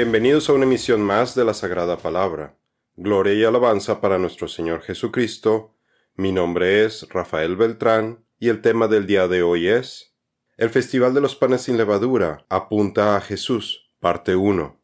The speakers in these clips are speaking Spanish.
Bienvenidos a una emisión más de la Sagrada Palabra. Gloria y alabanza para nuestro Señor Jesucristo. Mi nombre es Rafael Beltrán y el tema del día de hoy es El Festival de los Panes sin Levadura apunta a Jesús, parte 1.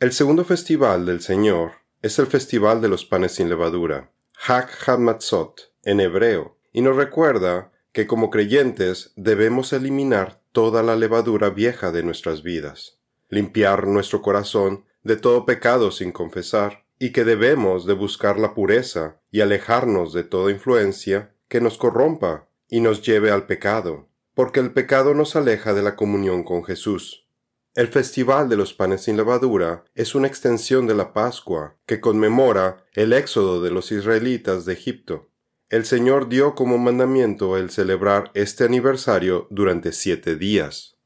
El segundo festival del Señor es el Festival de los Panes sin Levadura, Hag HaMatzot, en hebreo, y nos recuerda que como creyentes debemos eliminar toda la levadura vieja de nuestras vidas limpiar nuestro corazón de todo pecado sin confesar, y que debemos de buscar la pureza y alejarnos de toda influencia que nos corrompa y nos lleve al pecado, porque el pecado nos aleja de la comunión con Jesús. El Festival de los Panes sin Levadura es una extensión de la Pascua que conmemora el éxodo de los israelitas de Egipto. El Señor dio como mandamiento el celebrar este aniversario durante siete días.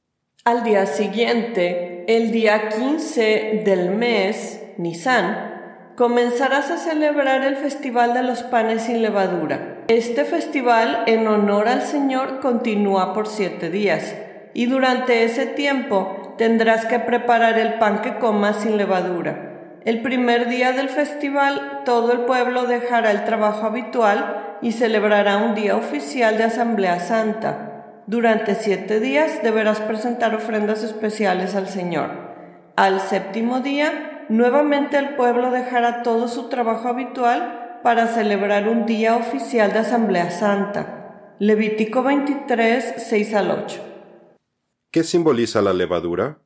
Al día siguiente, el día 15 del mes, Nisan, comenzarás a celebrar el Festival de los Panes sin Levadura. Este festival, en honor al Señor, continúa por siete días, y durante ese tiempo tendrás que preparar el pan que comas sin levadura. El primer día del festival, todo el pueblo dejará el trabajo habitual y celebrará un día oficial de Asamblea Santa durante siete días deberás presentar ofrendas especiales al Señor. Al séptimo día, nuevamente el pueblo dejará todo su trabajo habitual para celebrar un día oficial de Asamblea Santa. Levítico 23, 6 al 8. ¿Qué simboliza la levadura?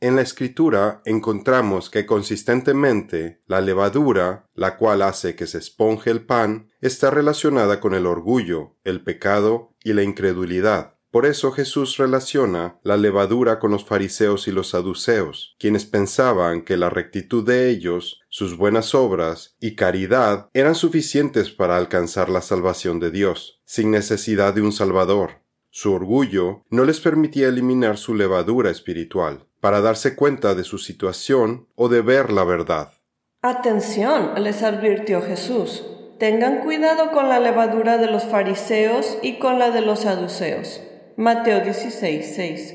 En la escritura encontramos que consistentemente la levadura, la cual hace que se esponje el pan, está relacionada con el orgullo, el pecado y la incredulidad. Por eso Jesús relaciona la levadura con los fariseos y los saduceos, quienes pensaban que la rectitud de ellos, sus buenas obras y caridad eran suficientes para alcanzar la salvación de Dios, sin necesidad de un Salvador. Su orgullo no les permitía eliminar su levadura espiritual para darse cuenta de su situación o de ver la verdad. Atención, les advirtió Jesús. Tengan cuidado con la levadura de los fariseos y con la de los saduceos. Mateo 16, 6.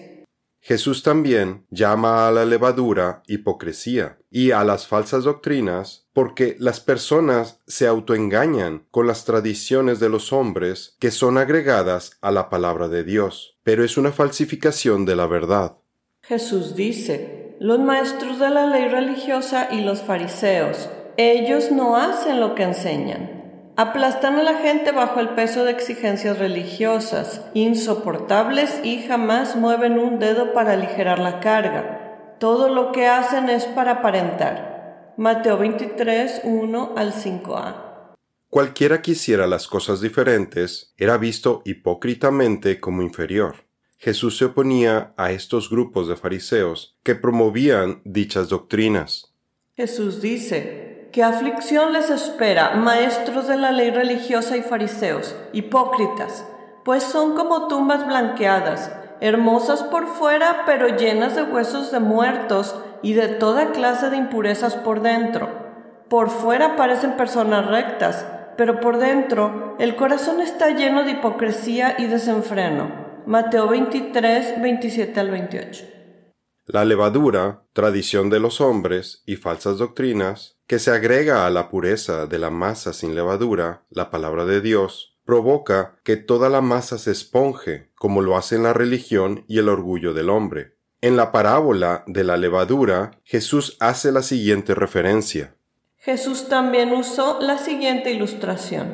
Jesús también llama a la levadura hipocresía y a las falsas doctrinas porque las personas se autoengañan con las tradiciones de los hombres que son agregadas a la palabra de Dios, pero es una falsificación de la verdad. Jesús dice, los maestros de la ley religiosa y los fariseos, ellos no hacen lo que enseñan. Aplastan a la gente bajo el peso de exigencias religiosas, insoportables y jamás mueven un dedo para aligerar la carga. Todo lo que hacen es para aparentar. Mateo 23, 1 al 5a. Cualquiera que hiciera las cosas diferentes era visto hipócritamente como inferior. Jesús se oponía a estos grupos de fariseos que promovían dichas doctrinas. Jesús dice, ¿qué aflicción les espera, maestros de la ley religiosa y fariseos, hipócritas? Pues son como tumbas blanqueadas, hermosas por fuera, pero llenas de huesos de muertos y de toda clase de impurezas por dentro. Por fuera parecen personas rectas, pero por dentro el corazón está lleno de hipocresía y desenfreno. Mateo 23, 27 al 28. La levadura, tradición de los hombres y falsas doctrinas, que se agrega a la pureza de la masa sin levadura, la palabra de Dios, provoca que toda la masa se esponje, como lo hacen la religión y el orgullo del hombre. En la parábola de la levadura, Jesús hace la siguiente referencia. Jesús también usó la siguiente ilustración.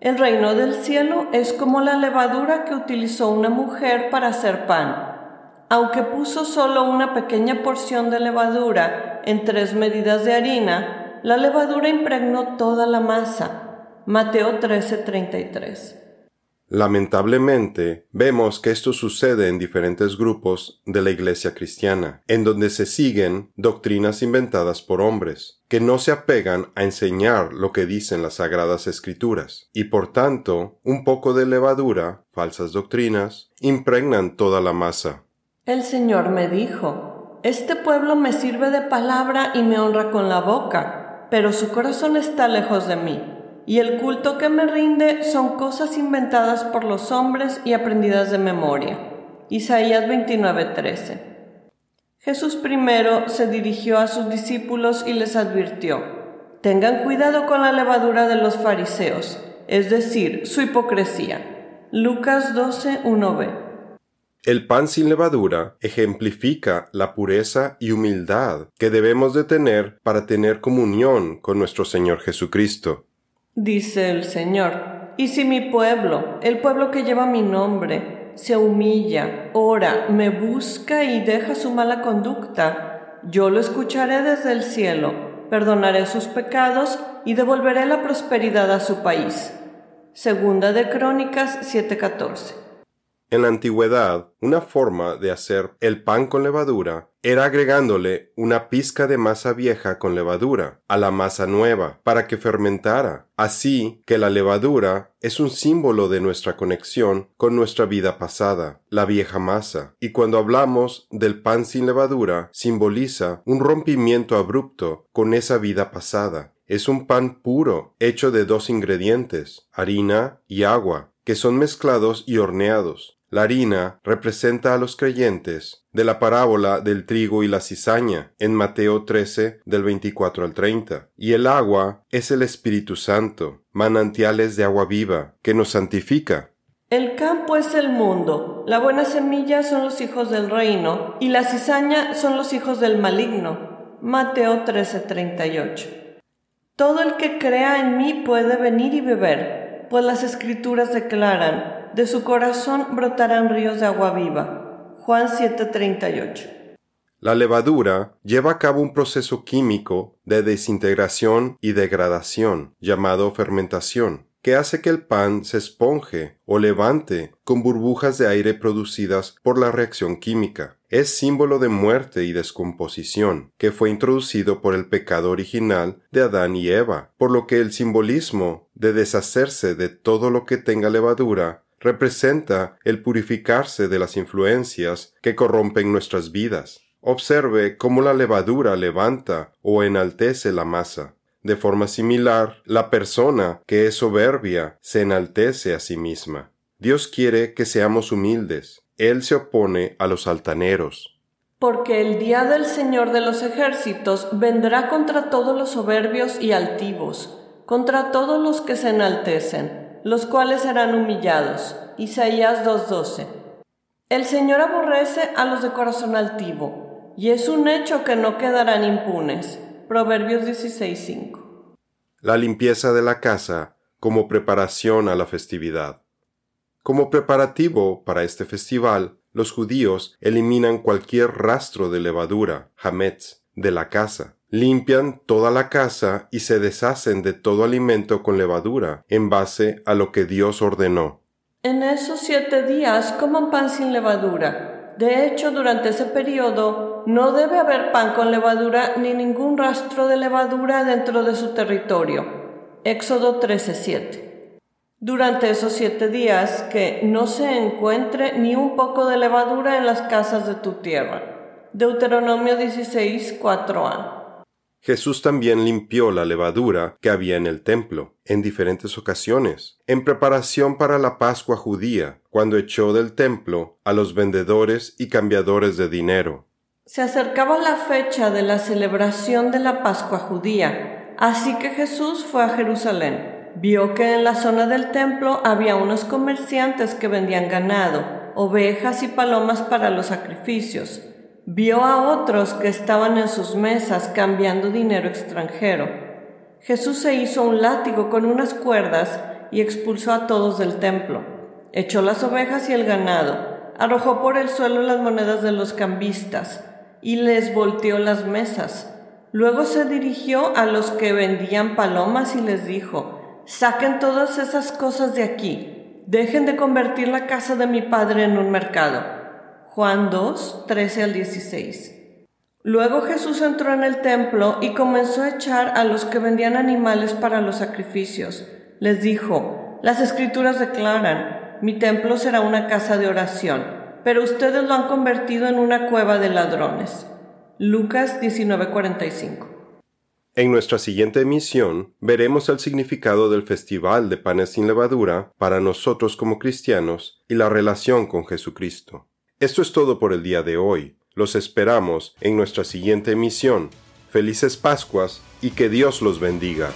El reino del cielo es como la levadura que utilizó una mujer para hacer pan. Aunque puso solo una pequeña porción de levadura en tres medidas de harina, la levadura impregnó toda la masa. Mateo 13:33 Lamentablemente, vemos que esto sucede en diferentes grupos de la Iglesia cristiana, en donde se siguen doctrinas inventadas por hombres, que no se apegan a enseñar lo que dicen las sagradas escrituras, y por tanto, un poco de levadura, falsas doctrinas, impregnan toda la masa. El Señor me dijo, Este pueblo me sirve de palabra y me honra con la boca, pero su corazón está lejos de mí y el culto que me rinde son cosas inventadas por los hombres y aprendidas de memoria. Isaías 29:13. Jesús primero se dirigió a sus discípulos y les advirtió, tengan cuidado con la levadura de los fariseos, es decir, su hipocresía. Lucas 12, 1b. El pan sin levadura ejemplifica la pureza y humildad que debemos de tener para tener comunión con nuestro Señor Jesucristo. Dice el Señor, y si mi pueblo, el pueblo que lleva mi nombre, se humilla, ora, me busca y deja su mala conducta, yo lo escucharé desde el cielo, perdonaré sus pecados y devolveré la prosperidad a su país. Segunda de Crónicas 7:14 en la antigüedad, una forma de hacer el pan con levadura era agregándole una pizca de masa vieja con levadura a la masa nueva para que fermentara. Así que la levadura es un símbolo de nuestra conexión con nuestra vida pasada, la vieja masa. Y cuando hablamos del pan sin levadura, simboliza un rompimiento abrupto con esa vida pasada. Es un pan puro, hecho de dos ingredientes, harina y agua, que son mezclados y horneados. La harina representa a los creyentes de la parábola del trigo y la cizaña en Mateo 13 del 24 al 30. Y el agua es el Espíritu Santo, manantiales de agua viva, que nos santifica. El campo es el mundo, la buena semilla son los hijos del reino, y la cizaña son los hijos del maligno. Mateo 38 Todo el que crea en mí puede venir y beber, pues las escrituras declaran, de su corazón brotarán ríos de agua viva. Juan 7:38. La levadura lleva a cabo un proceso químico de desintegración y degradación, llamado fermentación, que hace que el pan se esponje o levante con burbujas de aire producidas por la reacción química. Es símbolo de muerte y descomposición, que fue introducido por el pecado original de Adán y Eva, por lo que el simbolismo de deshacerse de todo lo que tenga levadura representa el purificarse de las influencias que corrompen nuestras vidas. Observe cómo la levadura levanta o enaltece la masa. De forma similar, la persona que es soberbia se enaltece a sí misma. Dios quiere que seamos humildes. Él se opone a los altaneros. Porque el día del Señor de los ejércitos vendrá contra todos los soberbios y altivos, contra todos los que se enaltecen los cuales serán humillados. Isaías 2.12. El Señor aborrece a los de corazón altivo, y es un hecho que no quedarán impunes. Proverbios 16.5. La limpieza de la casa como preparación a la festividad. Como preparativo para este festival, los judíos eliminan cualquier rastro de levadura, hametz, de la casa limpian toda la casa y se deshacen de todo alimento con levadura, en base a lo que Dios ordenó. En esos siete días coman pan sin levadura. De hecho, durante ese periodo no debe haber pan con levadura ni ningún rastro de levadura dentro de su territorio. Éxodo 13:7. Durante esos siete días que no se encuentre ni un poco de levadura en las casas de tu tierra. Deuteronomio 16:4a. Jesús también limpió la levadura que había en el templo en diferentes ocasiones, en preparación para la Pascua judía, cuando echó del templo a los vendedores y cambiadores de dinero. Se acercaba la fecha de la celebración de la Pascua judía, así que Jesús fue a Jerusalén. Vio que en la zona del templo había unos comerciantes que vendían ganado, ovejas y palomas para los sacrificios vio a otros que estaban en sus mesas cambiando dinero extranjero. Jesús se hizo un látigo con unas cuerdas y expulsó a todos del templo. Echó las ovejas y el ganado, arrojó por el suelo las monedas de los cambistas y les volteó las mesas. Luego se dirigió a los que vendían palomas y les dijo, saquen todas esas cosas de aquí, dejen de convertir la casa de mi padre en un mercado. Juan 2, 13 al 16. Luego Jesús entró en el templo y comenzó a echar a los que vendían animales para los sacrificios. Les dijo, las escrituras declaran, mi templo será una casa de oración, pero ustedes lo han convertido en una cueva de ladrones. Lucas 19:45 en nuestra siguiente emisión veremos el significado del Festival de Panes sin Levadura para nosotros como cristianos y la relación con Jesucristo. Esto es todo por el día de hoy. Los esperamos en nuestra siguiente emisión. Felices Pascuas y que Dios los bendiga.